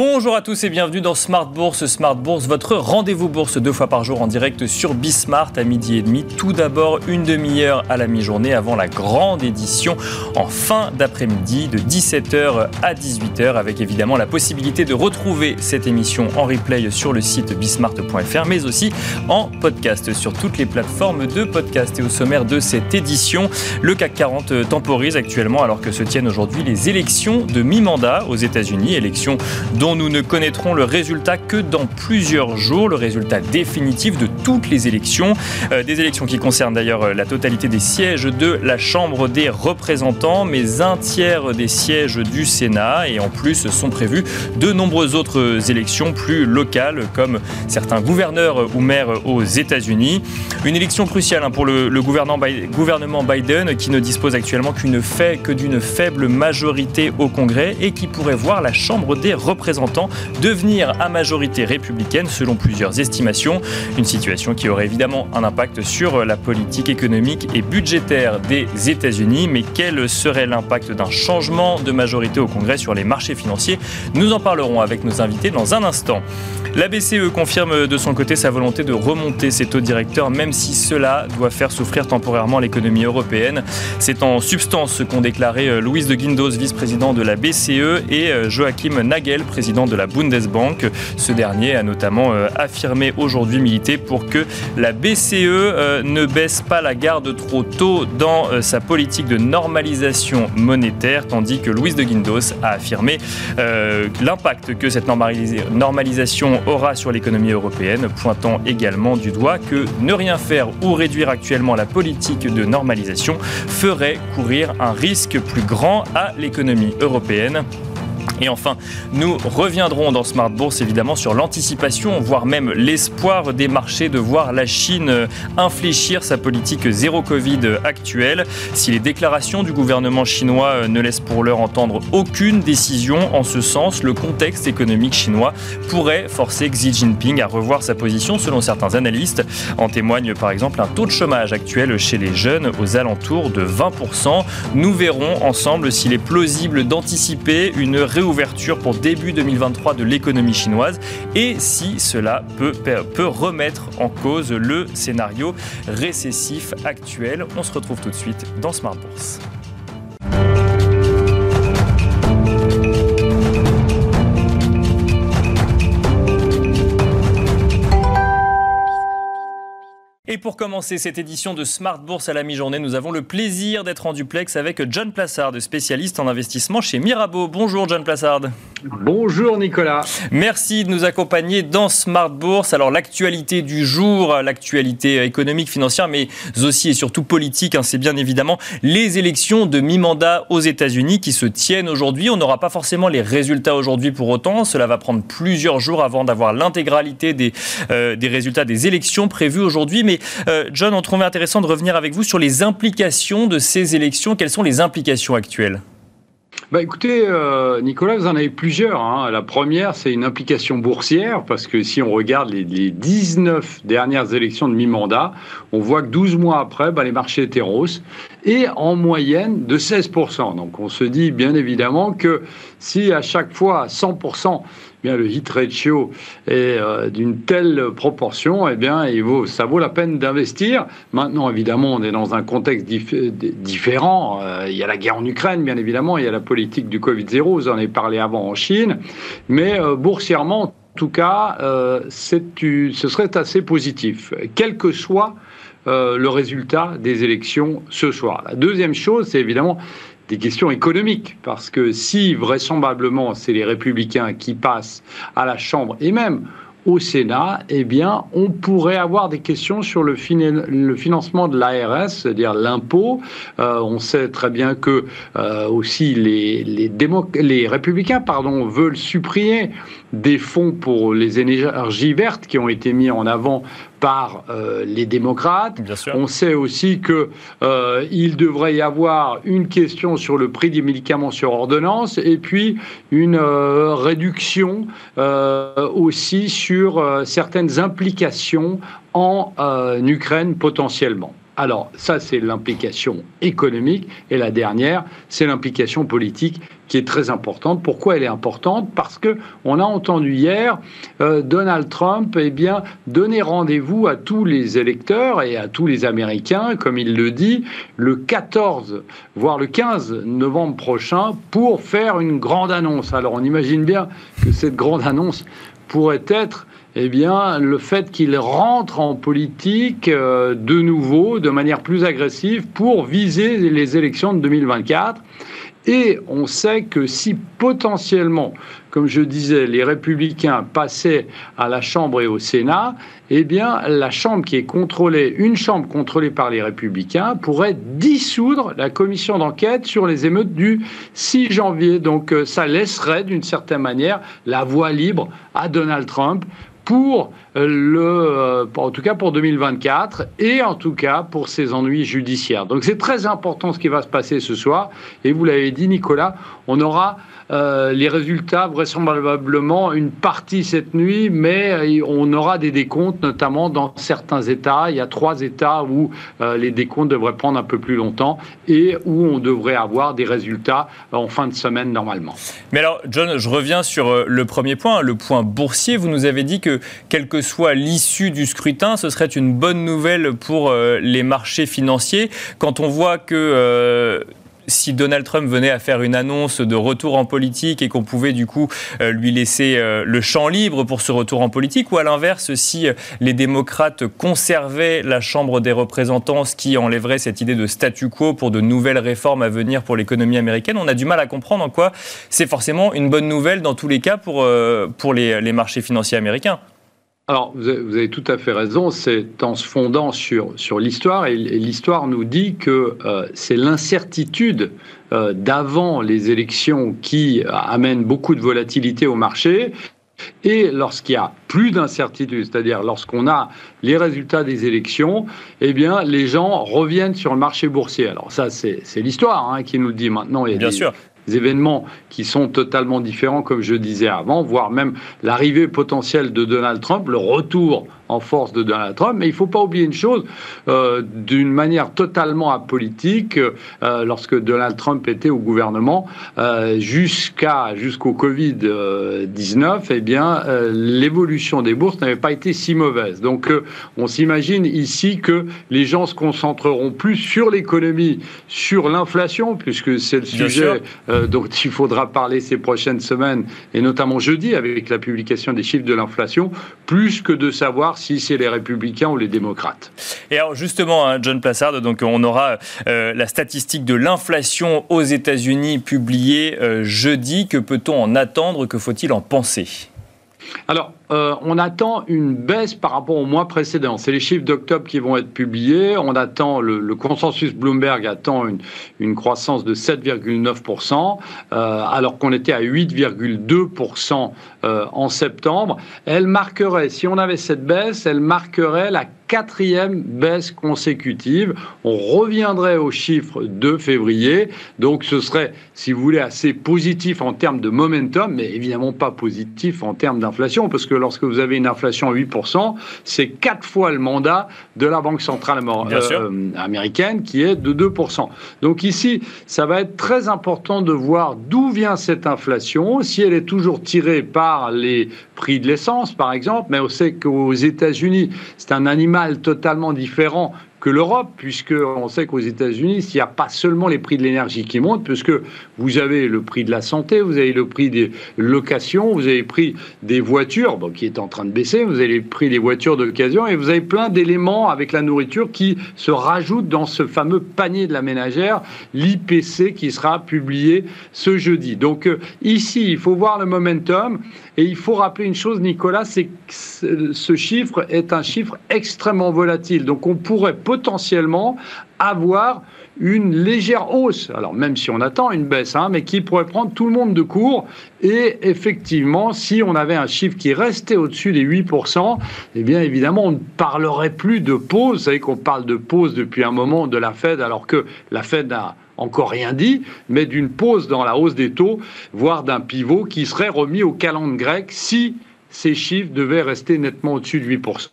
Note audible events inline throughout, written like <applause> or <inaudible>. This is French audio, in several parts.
Bonjour à tous et bienvenue dans Smart Bourse. Smart Bourse, votre rendez-vous bourse deux fois par jour en direct sur Bismart à midi et demi. Tout d'abord, une demi-heure à la mi-journée avant la grande édition en fin d'après-midi de 17h à 18h avec évidemment la possibilité de retrouver cette émission en replay sur le site bismart.fr mais aussi en podcast sur toutes les plateformes de podcast. Et au sommaire de cette édition, le CAC 40 temporise actuellement alors que se tiennent aujourd'hui les élections de mi-mandat aux États-Unis, élections dont nous ne connaîtrons le résultat que dans plusieurs jours, le résultat définitif de toutes les élections, euh, des élections qui concernent d'ailleurs euh, la totalité des sièges de la Chambre des représentants, mais un tiers des sièges du Sénat, et en plus sont prévues de nombreuses autres élections plus locales, comme certains gouverneurs ou maires aux États-Unis. Une élection cruciale hein, pour le, gouvernement Biden, qui ne dispose actuellement qu'une que d'une faible majorité au Congrès et qui pourrait voir la Chambre des représentants devenir à majorité républicaine selon plusieurs estimations. Une situation qui aurait évidemment un impact sur la politique économique et budgétaire des États-Unis. Mais quel serait l'impact d'un changement de majorité au Congrès sur les marchés financiers? Nous en parlerons avec nos invités dans un instant. La BCE confirme de son côté sa volonté de remonter ses taux directeurs, même si cela doit faire souffrir temporairement l'économie européenne. C'est en substance ce qu'ont déclaré euh, Louise de Guindos, vice-président de la BCE, et euh, Joachim Nagel, président de la Bundesbank. Ce dernier a notamment euh, affirmé aujourd'hui militer pour que la BCE ne baisse pas la garde trop tôt dans sa politique de normalisation monétaire, tandis que Louise de Guindos a affirmé l'impact que cette normalisation aura sur l'économie européenne, pointant également du doigt que ne rien faire ou réduire actuellement la politique de normalisation ferait courir un risque plus grand à l'économie européenne. Et enfin, nous reviendrons dans Smart Bourse évidemment sur l'anticipation, voire même l'espoir des marchés de voir la Chine infléchir sa politique zéro Covid actuelle. Si les déclarations du gouvernement chinois ne laissent pour l'heure entendre aucune décision en ce sens, le contexte économique chinois pourrait forcer Xi Jinping à revoir sa position selon certains analystes. En témoigne par exemple un taux de chômage actuel chez les jeunes aux alentours de 20%. Nous verrons ensemble s'il est plausible d'anticiper une réouverture ouverture pour début 2023 de l'économie chinoise et si cela peut, peut remettre en cause le scénario récessif actuel. On se retrouve tout de suite dans Smart Bourse. Et pour commencer cette édition de Smart Bourse à la mi-journée, nous avons le plaisir d'être en duplex avec John Plassard, spécialiste en investissement chez Mirabeau. Bonjour John Plassard. Bonjour Nicolas. Merci de nous accompagner dans Smart Bourse. Alors l'actualité du jour, l'actualité économique, financière, mais aussi et surtout politique, hein, c'est bien évidemment les élections de mi-mandat aux États-Unis qui se tiennent aujourd'hui. On n'aura pas forcément les résultats aujourd'hui pour autant. Cela va prendre plusieurs jours avant d'avoir l'intégralité des, euh, des résultats des élections prévues aujourd'hui. Mais euh, John, on trouvait intéressant de revenir avec vous sur les implications de ces élections. Quelles sont les implications actuelles? Bah écoutez, euh, Nicolas, vous en avez plusieurs. Hein. La première, c'est une implication boursière, parce que si on regarde les, 19 dernières élections de mi-mandat, on voit que 12 mois après, bah, les marchés étaient roses, et en moyenne de 16%. Donc on se dit bien évidemment que si à chaque fois 100%, bien le hit ratio est euh, d'une telle proportion, eh bien, il vaut, ça vaut la peine d'investir. Maintenant, évidemment, on est dans un contexte différent. Euh, il y a la guerre en Ukraine, bien évidemment, il y a la politique du Covid-0, vous en avez parlé avant en Chine, mais euh, boursièrement, en tout cas, ce serait assez positif, quel que soit le résultat des élections ce soir. La deuxième chose, c'est évidemment des questions économiques, parce que si vraisemblablement c'est les républicains qui passent à la Chambre et même au Sénat, eh bien, on pourrait avoir des questions sur le, financement de l'ARS, c'est-à-dire l'impôt. Euh, on sait très bien que euh, aussi les, les, les républicains pardon, veulent supprimer des fonds pour les énergies vertes qui ont été mis en avant par euh, les démocrates. On sait aussi que euh, il devrait y avoir une question sur le prix des médicaments sur ordonnance et puis une euh, réduction aussi sur certaines implications en Ukraine potentiellement. Alors, ça, c'est l'implication économique. Et la dernière, c'est l'implication politique qui est très importante. Pourquoi elle est importante? Parce que on a entendu hier euh, Donald Trump eh bien, donner rendez-vous à tous les électeurs et à tous les Américains, comme il le dit, le 14, voire le 15 novembre prochain, pour faire une grande annonce. Alors, on imagine bien que cette grande annonce pourrait être eh bien, le fait qu'il rentre en politique euh, de nouveau, de manière plus agressive, pour viser les élections de 2024. Et on sait que si potentiellement, comme je disais, les républicains passaient à la Chambre et au Sénat, eh bien, la Chambre qui est contrôlée, une Chambre contrôlée par les républicains, pourrait dissoudre la commission d'enquête sur les émeutes du 6 janvier. Donc, euh, ça laisserait, d'une certaine manière, la voie libre à Donald Trump pour le, euh, en tout cas pour 2024 et en tout cas pour ses ennuis judiciaires. Donc c'est très important ce qui va se passer ce soir. Et vous l'avez dit, Nicolas, on aura euh, les résultats, vraisemblablement, une partie cette nuit, mais euh, on aura des décomptes, notamment dans certains États. Il y a trois États où euh, les décomptes devraient prendre un peu plus longtemps et où on devrait avoir des résultats en fin de semaine normalement. Mais alors, John, je reviens sur le premier point, le point boursier. Vous nous avez dit que, quelle que soit l'issue du scrutin, ce serait une bonne nouvelle pour les marchés financiers. Quand on voit que si Donald Trump venait à faire une annonce de retour en politique et qu'on pouvait du coup euh, lui laisser euh, le champ libre pour ce retour en politique, ou à l'inverse, si euh, les démocrates conservaient la Chambre des représentants, ce qui enlèverait cette idée de statu quo pour de nouvelles réformes à venir pour l'économie américaine, on a du mal à comprendre en quoi c'est forcément une bonne nouvelle dans tous les cas pour, pour les marchés financiers américains. Alors, vous avez, tout à fait raison, c'est en se fondant sur, sur l'histoire, et, l'histoire nous dit que euh, c'est l'incertitude euh, d'avant les élections qui amène beaucoup de volatilité au marché. Et lorsqu'il y a plus d'incertitude, c'est-à-dire lorsqu'on a les résultats des élections, eh bien, les gens reviennent sur le marché boursier. Alors ça, c'est l'histoire hein, qui nous le dit maintenant. Il y a Bien sûr événements qui sont totalement différents, comme je disais avant, voire même l'arrivée potentielle de Donald Trump, le retour en force de Donald Trump. Mais il ne faut pas oublier une chose, euh, d'une manière totalement apolitique, euh, lorsque Donald Trump était au gouvernement, euh, jusqu'à jusqu'au Covid 19, eh bien l'évolution des bourses n'avait pas été si mauvaise. Donc on s'imagine ici que les gens se concentreront plus sur l'économie, sur l'inflation, puisque c'est le sujet dont il faudra parler ces prochaines semaines et notamment jeudi avec la publication des chiffres de l'inflation, plus que de savoir si c'est les républicains ou les démocrates. Et alors justement, hein, John Plassard, donc on aura euh, la statistique de l'inflation aux États-Unis publiée euh, jeudi. Que peut-on en attendre? Que faut-il en penser? Alors, euh, on attend une baisse par rapport au mois précédent. C'est les chiffres d'octobre qui vont être publiés. On attend, le, consensus Bloomberg attend une, croissance de 7,9%, euh, alors qu'on était à 8,2% euh, en septembre. Elle marquerait, si on avait cette baisse, elle marquerait la quatrième baisse consécutive. On reviendrait aux chiffres de février. Donc ce serait, si vous voulez, assez positif en termes de momentum, mais évidemment pas positif en termes d'inflation, parce que lorsque vous avez une inflation à 8%, c'est quatre fois le mandat de la Banque centrale euh, américaine, qui est de 2%. Donc ici, ça va être très important de voir d'où vient cette inflation, si elle est toujours tirée par les prix de l'essence, par exemple, mais on sait qu'aux États-Unis, c'est un animal totalement différent que l'Europe, puisque on sait qu'aux États-Unis, il n'y a pas seulement les prix de l'énergie qui montent, puisque vous avez le prix de la santé, vous avez le prix des locations, vous avez le prix des voitures, qui est en train de baisser, vous avez le prix des voitures d'occasion, et vous avez plein d'éléments avec la nourriture qui se rajoutent dans ce fameux panier de la ménagère, l'IPC qui sera publié ce jeudi. Donc euh, ici, il faut voir le momentum, et il faut rappeler une chose, Nicolas, c'est que ce chiffre est un chiffre extrêmement volatile. Donc on pourrait potentiellement avoir une légère hausse. Alors même si on attend une baisse, hein, mais qui pourrait prendre tout le monde de court. Et effectivement, si on avait un chiffre qui restait au-dessus des 8%, eh bien évidemment, on ne parlerait plus de pause. Vous savez qu'on parle de pause depuis un moment de la Fed, alors que la Fed n'a encore rien dit, mais d'une pause dans la hausse des taux, voire d'un pivot qui serait remis au calendrier grec si ces chiffres devaient rester nettement au-dessus de 8%.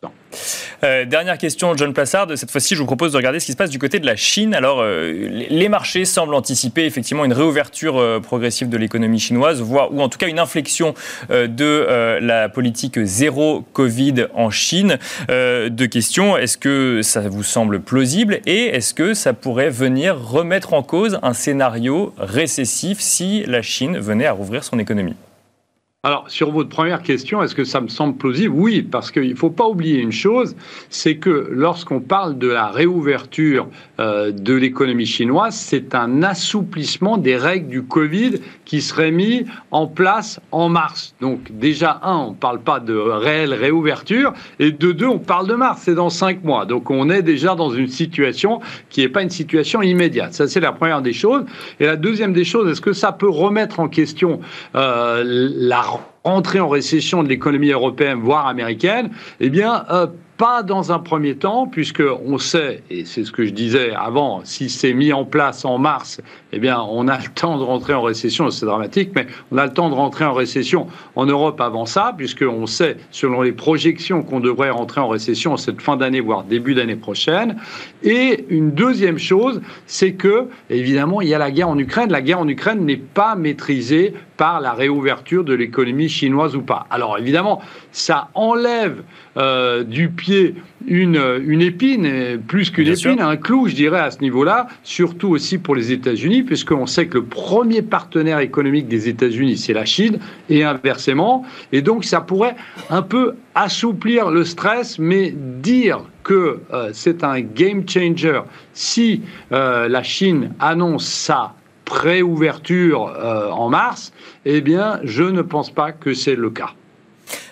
Euh, dernière question, John Plassard. Cette fois-ci, je vous propose de regarder ce qui se passe du côté de la Chine. Alors, euh, les marchés semblent anticiper effectivement une réouverture euh, progressive de l'économie chinoise, voire, ou en tout cas une inflexion de la politique zéro Covid en Chine. deux questions. Est-ce que ça vous semble plausible et est-ce que ça pourrait venir remettre en cause un scénario récessif si la Chine venait à rouvrir son économie? Alors, sur votre première question, est-ce que ça me semble plausible? Oui, parce qu'il ne faut pas oublier une chose, c'est que lorsqu'on parle de la réouverture euh, de l'économie chinoise, c'est un assouplissement des règles du Covid qui serait mis en place en mars. Donc déjà, un, on ne parle pas de réelle réouverture, et de deux, on parle de mars, c'est dans cinq mois. Donc on est déjà dans une situation qui n'est pas une situation immédiate. Ça, c'est la première des choses. Et la deuxième des choses, est-ce que ça peut remettre en question euh, la entrée en récession de l'économie européenne, voire américaine, eh bien, euh, pas dans un premier temps, puisque on sait, et c'est ce que je disais avant, si c'est mis en place en mars, eh bien, on a le temps de rentrer en récession, c'est dramatique, mais on a le temps de rentrer en récession en Europe avant ça, puisqu'on sait, selon les projections, qu'on devrait rentrer en récession cette fin d'année, voire début d'année prochaine. Et une deuxième chose, c'est que, évidemment, il y a la guerre en Ukraine. La guerre en Ukraine n'est pas maîtrisée par la réouverture de l'économie chinoise ou pas. Alors, évidemment, ça enlève euh, du une, une épine, plus qu'une épine, un clou, je dirais, à ce niveau-là, surtout aussi pour les États-Unis, puisqu'on sait que le premier partenaire économique des États-Unis, c'est la Chine, et inversement. Et donc, ça pourrait un peu assouplir le stress, mais dire que euh, c'est un game changer si euh, la Chine annonce sa préouverture en mars, eh bien, je ne pense pas que c'est le cas.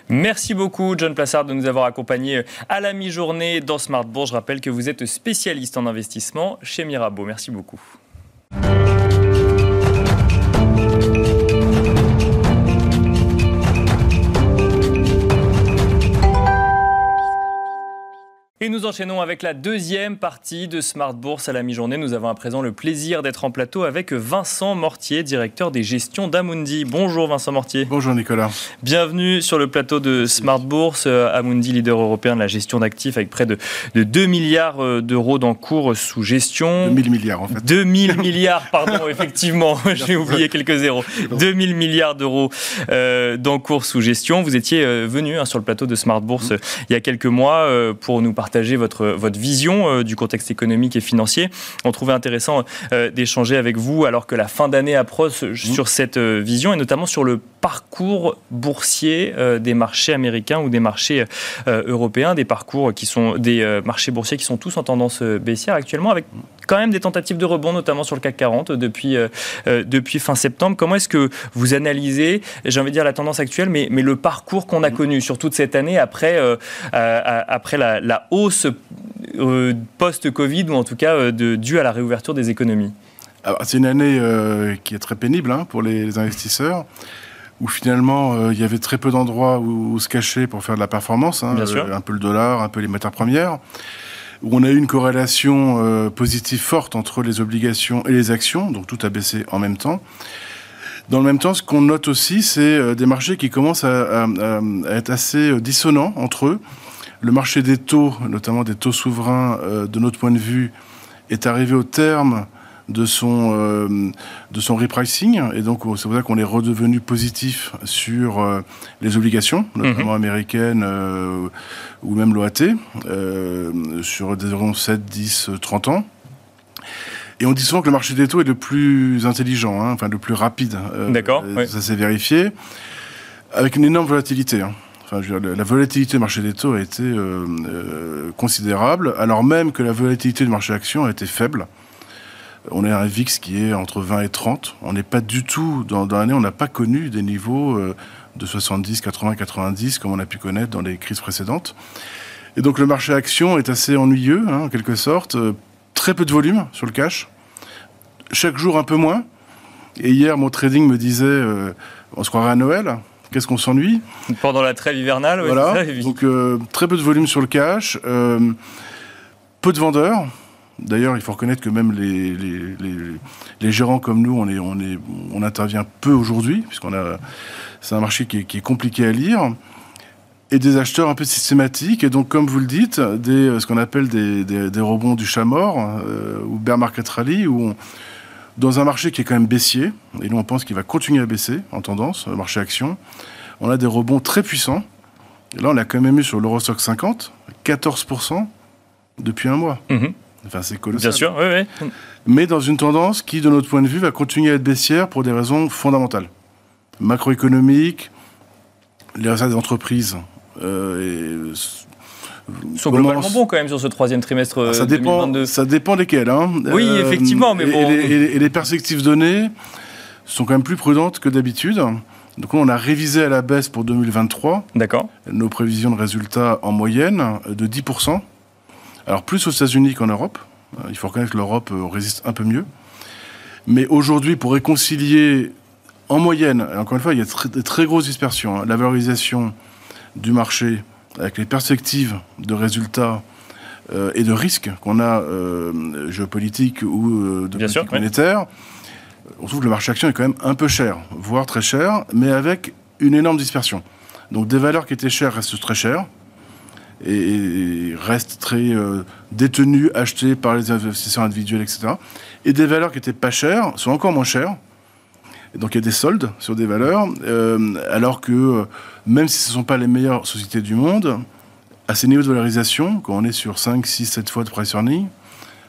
Merci beaucoup, John Plassard, de nous avoir accompagnés à la mi-journée dans Smart Bourse. Je rappelle que vous êtes spécialiste en investissement chez Mirabeau. Merci beaucoup. Et nous enchaînons avec la deuxième partie de Smart Bourse à la mi-journée. Nous avons à présent le plaisir d'être en plateau avec Vincent Mortier, directeur des gestions d'Amundi. Bonjour Vincent Mortier. Bonjour Nicolas. Bienvenue sur le plateau de Smart Bourse. Euh, Amundi, leader européen de la gestion d'actifs avec près de, 2 milliards euh, d'euros d'encours sous gestion. 2000 milliards en fait. 2000 milliards, pardon, <laughs> effectivement. J'ai oublié quelques zéros. 2000 milliards d'euros euh, d'encours sous gestion. Vous étiez venu hein, sur le plateau de Smart Bourse mmh. il y a quelques mois pour nous partager votre, votre vision euh, du contexte économique et financier. On trouvait intéressant euh, d'échanger avec vous alors que la fin d'année approche mmh. sur cette euh, vision et notamment sur le parcours boursier des marchés américains ou des marchés européens, des parcours qui sont des marchés boursiers qui sont tous en tendance baissière actuellement, avec quand même des tentatives de rebond, notamment sur le CAC 40 depuis, depuis fin septembre. Comment est-ce que vous analysez, j'ai envie de dire la tendance actuelle, mais, mais le parcours qu'on a mmh. connu sur toute cette année après, après la, la hausse euh, post-Covid ou en tout cas euh, de, dû à la réouverture des économies? C'est une année euh, qui est très pénible hein, pour les, investisseurs où finalement il y avait très peu d'endroits où, se cacher pour faire de la performance, hein, un peu le dollar, un peu les matières premières, où on a eu une corrélation positive forte entre les obligations et les actions, donc tout a baissé en même temps. Dans le même temps, ce qu'on note aussi, c'est des marchés qui commencent à, être assez dissonants entre eux. Le marché des taux, notamment des taux souverains, euh, de notre point de vue, est arrivé au terme de son, euh, de son repricing. Et donc, c'est pour ça qu'on est redevenu positif sur euh, les obligations, notamment mhm. américaines ou même l'OAT, sur des 7, 10, 30 ans. Et on dit souvent que le marché des taux est le plus intelligent, hein, enfin le plus rapide. D'accord. Ça s'est vérifié, avec une énorme volatilité. Hein la volatilité du marché des taux a été euh, euh, considérable, alors même que la volatilité du marché actions a été faible. On est à un VIX qui est entre 20 et 30. On n'est pas du tout, dans, l'année, on n'a pas connu des niveaux euh, de 70, 80, 90 comme on a pu connaître dans les crises précédentes. Et donc le marché actions est assez ennuyeux, hein, en quelque sorte. très peu de volume sur le cash. chaque jour un peu moins. Et hier, mon trading me disait, euh, on se croirait à Noël. Qu'est-ce qu'on s'ennuie? Pendant la trêve hivernale, oui, voilà. Donc euh, très peu de volume sur le cash, euh, peu de vendeurs. D'ailleurs, il faut reconnaître que même les, les, gérants comme nous, on, est, on, est, on intervient peu aujourd'hui, puisqu'on a, c'est un marché qui est, compliqué à lire, et des acheteurs un peu systématiques. Et donc, comme vous le dites, des, ce qu'on appelle des, des, rebonds du chat mort, ou bear market rally, où dans un marché qui est quand même baissier, et nous on pense qu'il va continuer à baisser en tendance, le marché action, on a des rebonds très puissants. Et là, on a quand même eu sur l'Eurostock 50 14% depuis un mois. Mhm. Enfin, c'est colossal. Bien sûr, oui, oui. Mais dans une tendance qui, de notre point de vue, va continuer à être baissière pour des raisons fondamentales. Macroéconomiques, les résultats des entreprises euh, et sont globalement bons quand même sur ce troisième trimestre ah, ça 2022. Dépend, ça dépend desquels. Hein. Oui, euh, effectivement, mais bon. Et, les perspectives données sont quand même plus prudentes que d'habitude. Donc on a révisé à la baisse pour 2023 D'accord. nos prévisions de résultats en moyenne de 10%. Alors plus aux États-Unis qu'en Europe. Euh, il faut reconnaître que l'Europe euh, résiste un peu mieux. Mais aujourd'hui, pour réconcilier en moyenne, encore une fois, il y a de très grosses dispersions, hein, la valorisation du marché avec les perspectives de résultats euh, et de risques qu'on a euh, géopolitiques ou euh, de politique monétaire, on trouve que le marché action est quand même un peu cher, voire très cher, mais avec une énorme dispersion. Donc des valeurs qui étaient chères restent très chères et, restent très détenues, achetées par les investisseurs individuels, etc. Et des valeurs qui étaient pas chères sont encore moins chères. Et donc il y a des soldes sur des valeurs, alors que même si ce ne sont pas les meilleures sociétés du monde, à ces niveaux de valorisation, quand on est sur 5, 6, 7 fois de price earning,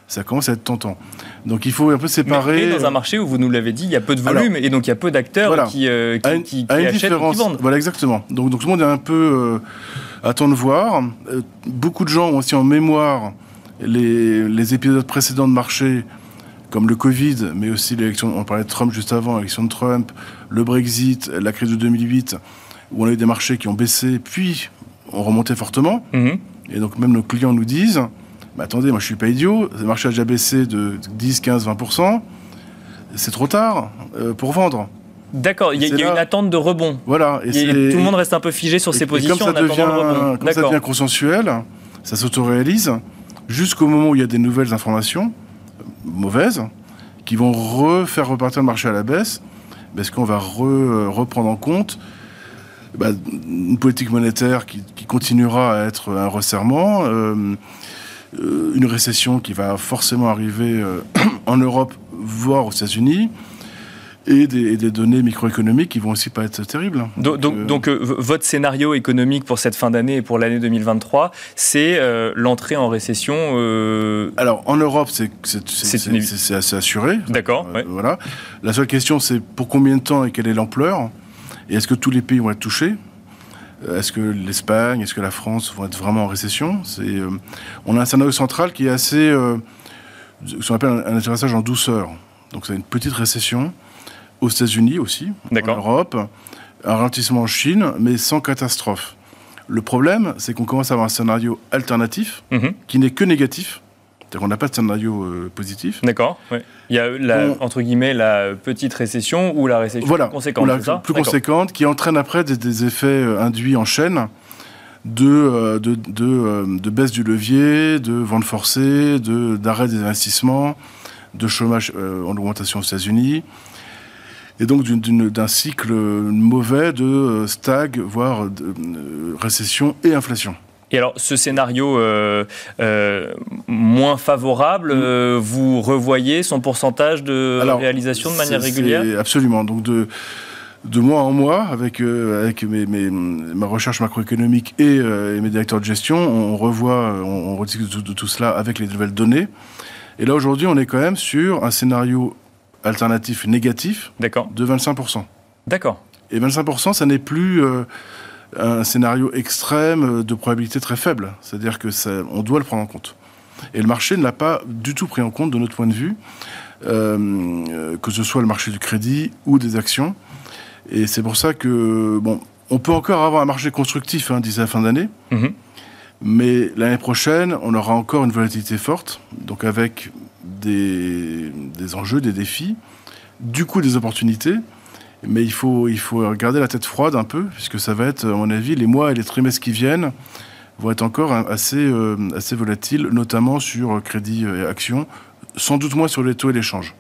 ça commence à être tentant. Donc il faut un peu séparer. Mais, dans un marché où vous nous l'avez dit, il y a peu de volume et donc il y a peu d'acteurs qui, euh, qui, achètent et qui vendent. Voilà, exactement. Donc, donc tout le monde est un peu euh, temps de voir. Euh, beaucoup de gens ont aussi en mémoire les, les, épisodes précédents de marché, comme le Covid, mais aussi l'élection, on parlait de Trump juste avant, l'élection de Trump, le Brexit, la crise de 2008 où on a eu des marchés qui ont baissé, puis ont remonté fortement. Mhm. Et donc même nos clients nous disent, mais attendez, moi je suis pas idiot, le marché a déjà baissé de 10, 15, 20%, c'est trop tard euh, pour vendre. D'accord, il y, a, une attente de rebond. Voilà. Et, tout le monde reste un peu figé sur ses positions comme ça devient, Comme ça devient consensuel, ça s'autoréalise, jusqu'au moment où il y a des nouvelles informations, euh, mauvaises, qui vont refaire repartir le marché à la baisse, parce qu'on va euh, reprendre en compte bah, une politique monétaire qui, continuera à être un resserrement, euh, euh, une récession qui va forcément arriver euh, <clears throat> en Europe, voire aux États-Unis. Et des, données microéconomiques qui vont aussi pas être terribles. Donc, votre scénario économique pour cette fin d'année et pour l'année 2023, c'est l'entrée en récession Alors en Europe, c'est assez assuré. D'accord. Voilà. La seule question, c'est pour combien de temps et quelle est l'ampleur? Et est-ce que tous les pays vont être touchés? Euh, Est-ce que l'Espagne, est-ce que la France vont être vraiment en récession? Euh, On a un scénario central qui est assez. Euh, ce qu'on appelle un, atterrissage en douceur. Donc, c'est une petite récession aux États-Unis aussi, en Europe, un ralentissement en Chine, mais sans catastrophe. Le problème, c'est qu'on commence à avoir un scénario alternatif mhm. qui n'est que négatif on n'a pas de scénario euh, positif. D'accord. Il y a entre guillemets la petite récession ou la récession plus conséquente. La plus conséquente qui entraîne après des, effets euh, induits en chaîne de, euh, de, baisse du levier, de vente forcée, d'arrêt des investissements, de chômage en augmentation aux États-Unis. Et donc d'un cycle mauvais de stag, voire de, récession et inflation. Et alors, ce scénario euh, euh, moins favorable, mm. euh, vous revoyez son pourcentage de réalisation de manière régulière? Absolument. Donc, de, de mois en mois, avec, avec mes, ma recherche macroéconomique et, mes directeurs de gestion, on revoit, on, rediscute de, tout cela avec les nouvelles données. Et là, aujourd'hui, on est quand même sur un scénario alternatif négatif de 25%. D'accord. Et 25%, ça n'est plus un scénario extrême de probabilité très faible. C'est-à-dire que on doit le prendre en compte. Et le marché ne l'a pas du tout pris en compte de notre point de vue, euh, que ce soit le marché du crédit ou des actions. Et c'est pour ça que, bon, on peut encore avoir un marché constructif hein, d'ici la fin d'année, mhm. mais l'année prochaine, on aura encore une volatilité forte, donc avec des, enjeux, des défis, du coup des opportunités. Mais il faut, il garder la tête froide un peu, puisque ça va être, à mon avis, les mois et les trimestres qui viennent vont être encore assez, euh, assez volatiles, notamment sur crédit et actions, sans doute moins sur les taux et l'échange.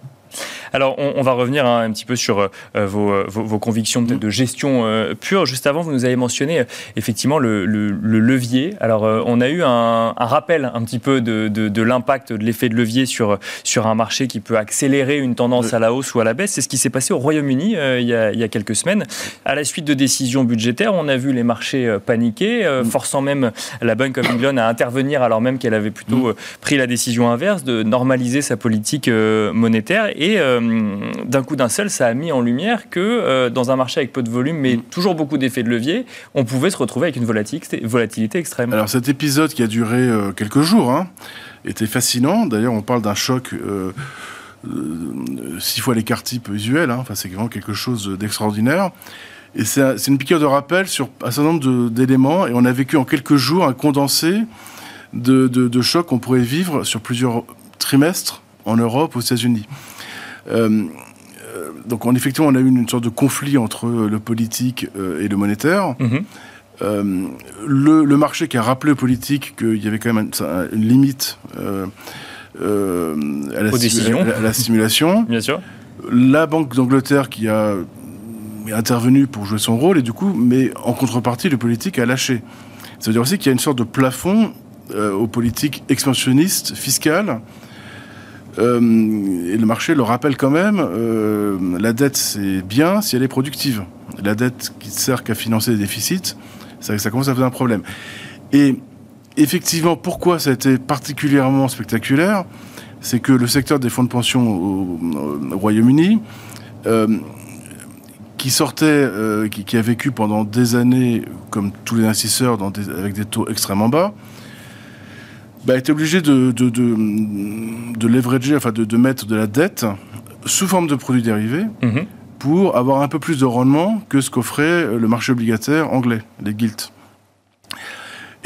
Alors, on, va revenir hein, un petit peu sur euh, euh, vos, convictions de, de gestion euh, pure. Juste avant, vous nous avez mentionné effectivement le, levier. Alors, on a eu un, rappel un petit peu de, l'impact de l'effet de levier sur, sur un marché qui peut accélérer une tendance à la hausse ou à la baisse. C'est ce qui s'est passé au Royaume-Uni il, y a quelques semaines. À la suite de décisions budgétaires, on a vu les marchés paniquer, mm. forçant même la Bank of England à intervenir alors même qu'elle avait plutôt mm. pris la décision inverse de normaliser sa politique monétaire. Et euh, d'un coup d'un seul, ça a mis en lumière que euh, dans un marché avec peu de volume, mais mm. toujours beaucoup d'effets de levier, on pouvait se retrouver avec une volatilité, volatilité extrême. Alors cet épisode qui a duré euh, quelques jours hein, était fascinant. D'ailleurs, on parle d'un choc six fois l'écart type usuel. Hein. Enfin, c'est vraiment quelque chose d'extraordinaire. Et c'est une piqûre de rappel sur un certain nombre d'éléments. Et on a vécu en quelques jours un condensé de, de chocs qu'on pourrait vivre sur plusieurs trimestres en Europe, aux États-Unis. Euh, euh, donc, on, effectivement, on a eu une, sorte de conflit entre le politique euh, et le monétaire. Mhm. le, marché qui a rappelé au politique qu'il y avait quand même une, limite à, la à, la stimulation. <laughs> Bien sûr. La Banque d'Angleterre qui a intervenu pour jouer son rôle, et du coup, mais en contrepartie, le politique a lâché. Ça veut dire aussi qu'il y a une sorte de plafond aux politiques expansionnistes fiscales euh, et le marché le rappelle quand même, euh, la dette c'est bien si elle est productive. La dette qui ne sert qu'à financer les déficits, ça, commence à faire un problème. Et effectivement, pourquoi ça a été particulièrement spectaculaire C'est que le secteur des fonds de pension au, Royaume-Uni, euh, qui sortait, qui, a vécu pendant des années, comme tous les investisseurs, avec des taux extrêmement bas, bah, était obligé de, de, de, leverager, enfin de, mettre de la dette sous forme de produits dérivés mhm. pour avoir un peu plus de rendement que ce qu'offrait le marché obligataire anglais, les gilts.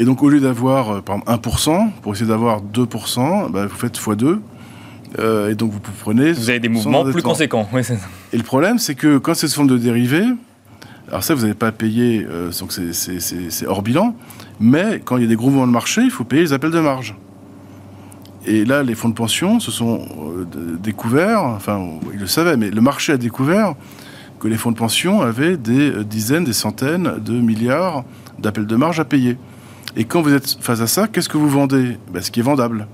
Et donc, au lieu d'avoir, euh, par exemple, 1%, pour essayer d'avoir 2%, bah, vous faites x2. Euh, et donc, vous prenez. Vous avez des mouvements plus conséquents. et le problème, c'est que quand c'est sous forme de dérivés, alors ça, vous n'avez pas à payer, euh, donc c'est hors bilan. Mais quand il y a des gros mouvements de marché, il faut payer les appels de marge. Et là, les fonds de pension se sont euh, découverts, enfin, ils le savaient, mais le marché a découvert que les fonds de pension avaient des euh, dizaines, des centaines de milliards d'appels de marge à payer. Et quand vous êtes face à ça, qu'est-ce que vous vendez? Ben, Ce qui est vendable.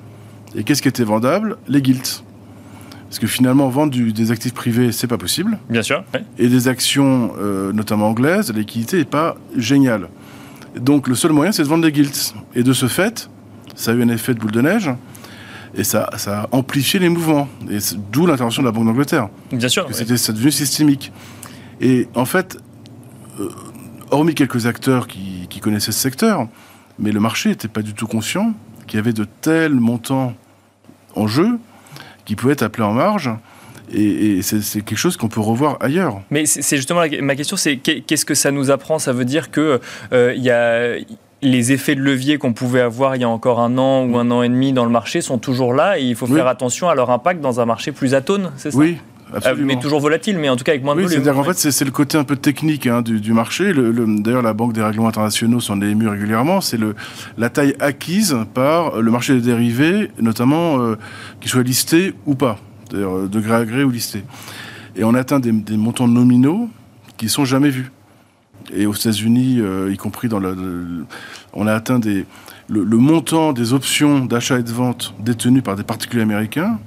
Et qu'est-ce qui était vendable? Les gilts. Parce que finalement, vendre des actifs privés, c'est pas possible. Bien sûr. Et des actions, euh, notamment anglaises, la liquidité n'est pas géniale. Donc le seul moyen, c'est de vendre des gilts. Et de ce fait, ça a eu un effet de boule de neige. Et ça, ça a amplifié les mouvements. Et d'où l'intervention de la Banque d'Angleterre. Bien sûr. C'était devenu systémique. Et en fait, euh, hormis quelques acteurs qui, qui, connaissaient ce secteur, mais le marché n'était pas du tout conscient qu'il y avait de tels montants en jeu qui pouvaient être appelés en marge. Et, c'est quelque chose qu'on peut revoir ailleurs. Mais c'est justement ma question, c'est qu'est-ce que ça nous apprend? Ça veut dire que euh, il y a les effets de levier qu'on pouvait avoir il y a encore un an ou un an et demi dans le marché sont toujours là et il faut faire attention à leur impact dans un marché plus atone, c'est ça? Oui, Absolument. mais toujours volatile, mais en tout cas avec moins de oui, C'est-à-dire qu'en fait, c'est le côté un peu technique hein, du, marché. Le, D'ailleurs, la Banque des règlements internationaux s'en est émue régulièrement. C'est la taille acquise par le marché des dérivés, notamment euh, qu'ils soient listés ou pas c'est-à-dire euh, de gré à gré ou listé. Et on atteint des, montants nominaux qui sont jamais vus. Et aux États-Unis, euh, y compris dans on a atteint des, le, montant des options d'achat et de vente détenues par des particuliers américains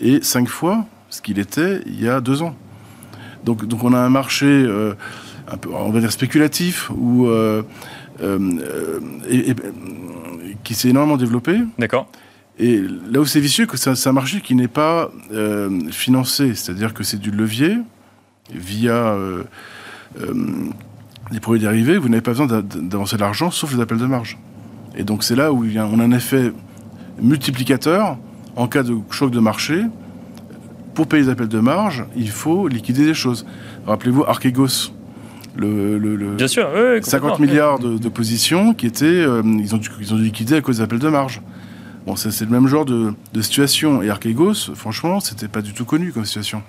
est cinq fois ce qu'il était il y a deux ans. Donc, donc on a un marché euh, un peu, on va dire spéculatif ou qui s'est énormément développé. D'accord. Et là où c'est vicieux, c'est un marché qui n'est pas euh, financé, c'est-à-dire que c'est du levier via euh, euh, des produits dérivés. Vous n'avez pas besoin d'avancer de l'argent, sauf les appels de marge. Et donc c'est là où il y a, on a un effet multiplicateur en cas de choc de marché. Pour payer les appels de marge, il faut liquider des choses. Rappelez-vous Archegos. Le, le, Bien sûr, 50 milliards de, positions qui étaient, ils, ont dû, ils ont dû liquider à cause des appels de marge Bon, c'est le même genre de, de situation. Et Archegos, franchement, c'était pas du tout connu comme situation.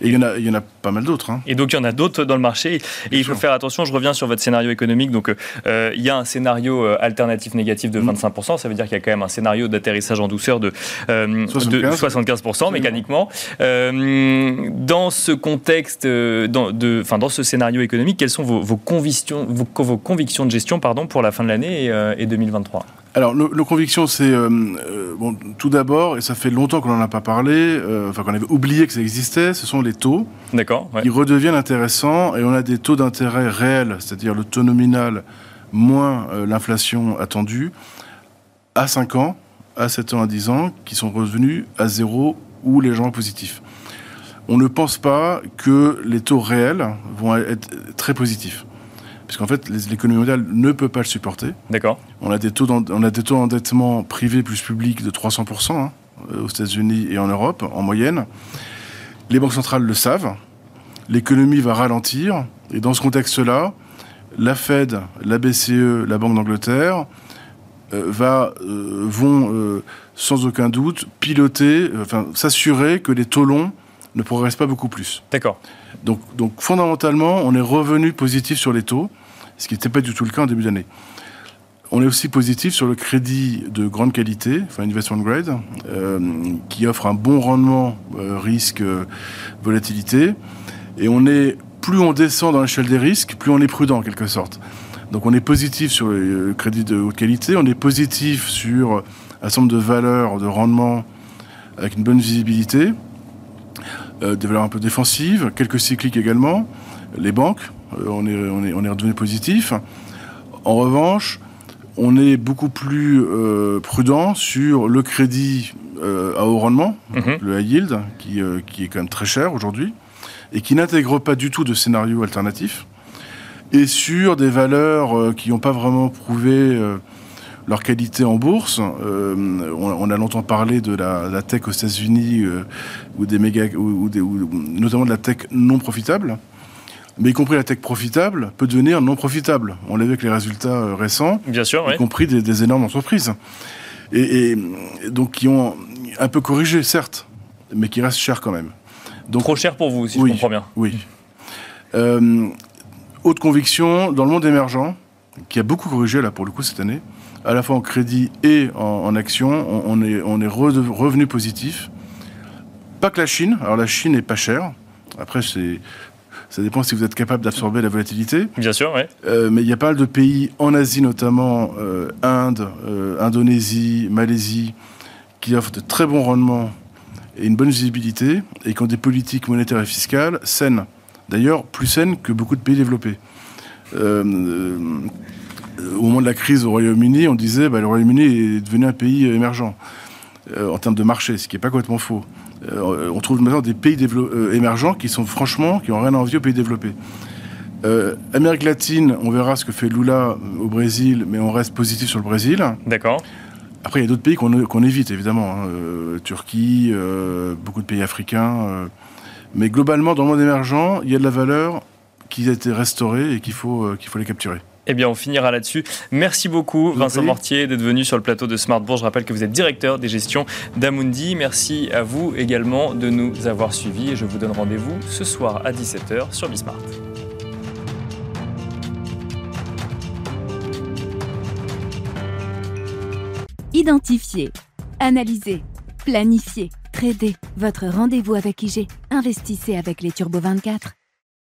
Et il y en a, il y en a pas mal d'autres. Hein. Et donc il y en a d'autres dans le marché. Et il faut faire attention, je reviens sur votre scénario économique. Donc euh, il y a un scénario euh, alternatif négatif de 25%. Mm. Ça veut dire qu'il y a quand même un scénario d'atterrissage en douceur de, 75. Euh, de 75% mécaniquement. dans ce contexte, dans, de, enfin, dans ce scénario économique, quelles sont vos, vos convictions, vos, vos, convictions de gestion pardon, pour la fin de l'année et, et 2023 alors, nos, convictions, c'est euh, euh, bon, tout d'abord, et ça fait longtemps qu'on n'en a pas parlé, euh, enfin qu'on avait oublié que ça existait, ce sont les taux. D'accord. Ils redeviennent intéressants et on a des taux d'intérêt réels, c'est-à-dire le taux nominal moins l'inflation attendue, à 5 ans, à 7 ans, à 10 ans, qui sont revenus à zéro ou légèrement positifs. On ne pense pas que les taux réels vont être très positifs puisqu'en fait, l'économie mondiale ne peut pas le supporter. D'accord. On a des taux d'endettement privé plus public de 300% hein, euh, aux États-Unis et en Europe, en moyenne. Les banques centrales le savent. L'économie va ralentir. Et dans ce contexte-là, la Fed, la BCE, la Banque d'Angleterre euh, va, euh, vont sans aucun doute piloter, enfin s'assurer que les taux longs ne progressent pas beaucoup plus. D'accord. Donc, donc fondamentalement, on est revenu positif sur les taux, ce qui n'était pas du tout le cas en début d'année. On est aussi positif sur le crédit de grande qualité, enfin investment grade, euh, qui offre un bon rendement euh, risque euh, volatilité. Et on est plus on descend dans l'échelle des risques, plus on est prudent en quelque sorte. Donc on est positif sur le crédit de haute qualité, on est positif sur un certain nombre de valeurs de rendement avec une bonne visibilité. Des valeurs un peu défensives, quelques cycliques également, les banques, on, est, on, est, on est redevenu positif. En revanche, on est beaucoup plus euh, prudent sur le crédit à haut rendement, mhm. le high yield, qui, qui, est quand même très cher aujourd'hui, et qui n'intègre pas du tout de scénario alternatif, et sur des valeurs qui n'ont pas vraiment prouvé leur qualité en bourse. Euh, on, a longtemps parlé de la, tech aux États-Unis euh, ou des méga, ou, notamment de la tech non profitable. Mais y compris la tech profitable peut devenir non profitable. On l'a vu avec les résultats euh, récents, Bien sûr, y compris des, énormes entreprises. Et, donc qui ont un peu corrigé, certes, mais qui restent chers quand même. Donc, Trop cher pour vous, si je comprends bien. Oui. haute conviction, dans le monde émergent, qui a beaucoup corrigé là pour le coup cette année, à la fois en crédit et en, action, on, est, on est revenu positif. Pas que la Chine. Alors la Chine n'est pas chère. Après, c'est, ça dépend si vous êtes capable d'absorber la volatilité. Bien sûr, oui. Euh, mais il y a pas mal de pays en Asie, notamment euh, Inde, euh, Indonésie, Malaisie, qui offrent de très bons rendements et une bonne visibilité et qui ont des politiques monétaires et fiscales saines. D'ailleurs, plus saines que beaucoup de pays développés au moment de la crise au Royaume-Uni, on disait que bah, le Royaume-Uni est devenu un pays émergent en termes de marché, ce qui n'est pas complètement faux. Euh, on trouve maintenant des pays euh, émergents qui sont franchement, qui n'ont rien à envier aux pays développés. Amérique latine, on verra ce que fait Lula au Brésil, mais on reste positif sur le Brésil. D'accord. Après, il y a d'autres pays qu'on évite, évidemment. Hein. Turquie, beaucoup de pays africains. mais globalement, dans le monde émergent, il y a de la valeur qui a été restaurée et qu'il faut, qu'il faut les capturer. Eh bien, on finira là-dessus. Merci beaucoup, Vincent Mortier, d'être venu sur le plateau de Smartbourg. Je rappelle que vous êtes directeur des gestions d'Amundi. Merci à vous également de nous avoir suivis et je vous donne rendez-vous ce soir à 17h sur Bismart. Identifier, analyser, planifier, trader. Votre rendez-vous avec IG. Investissez avec les Turbo 24.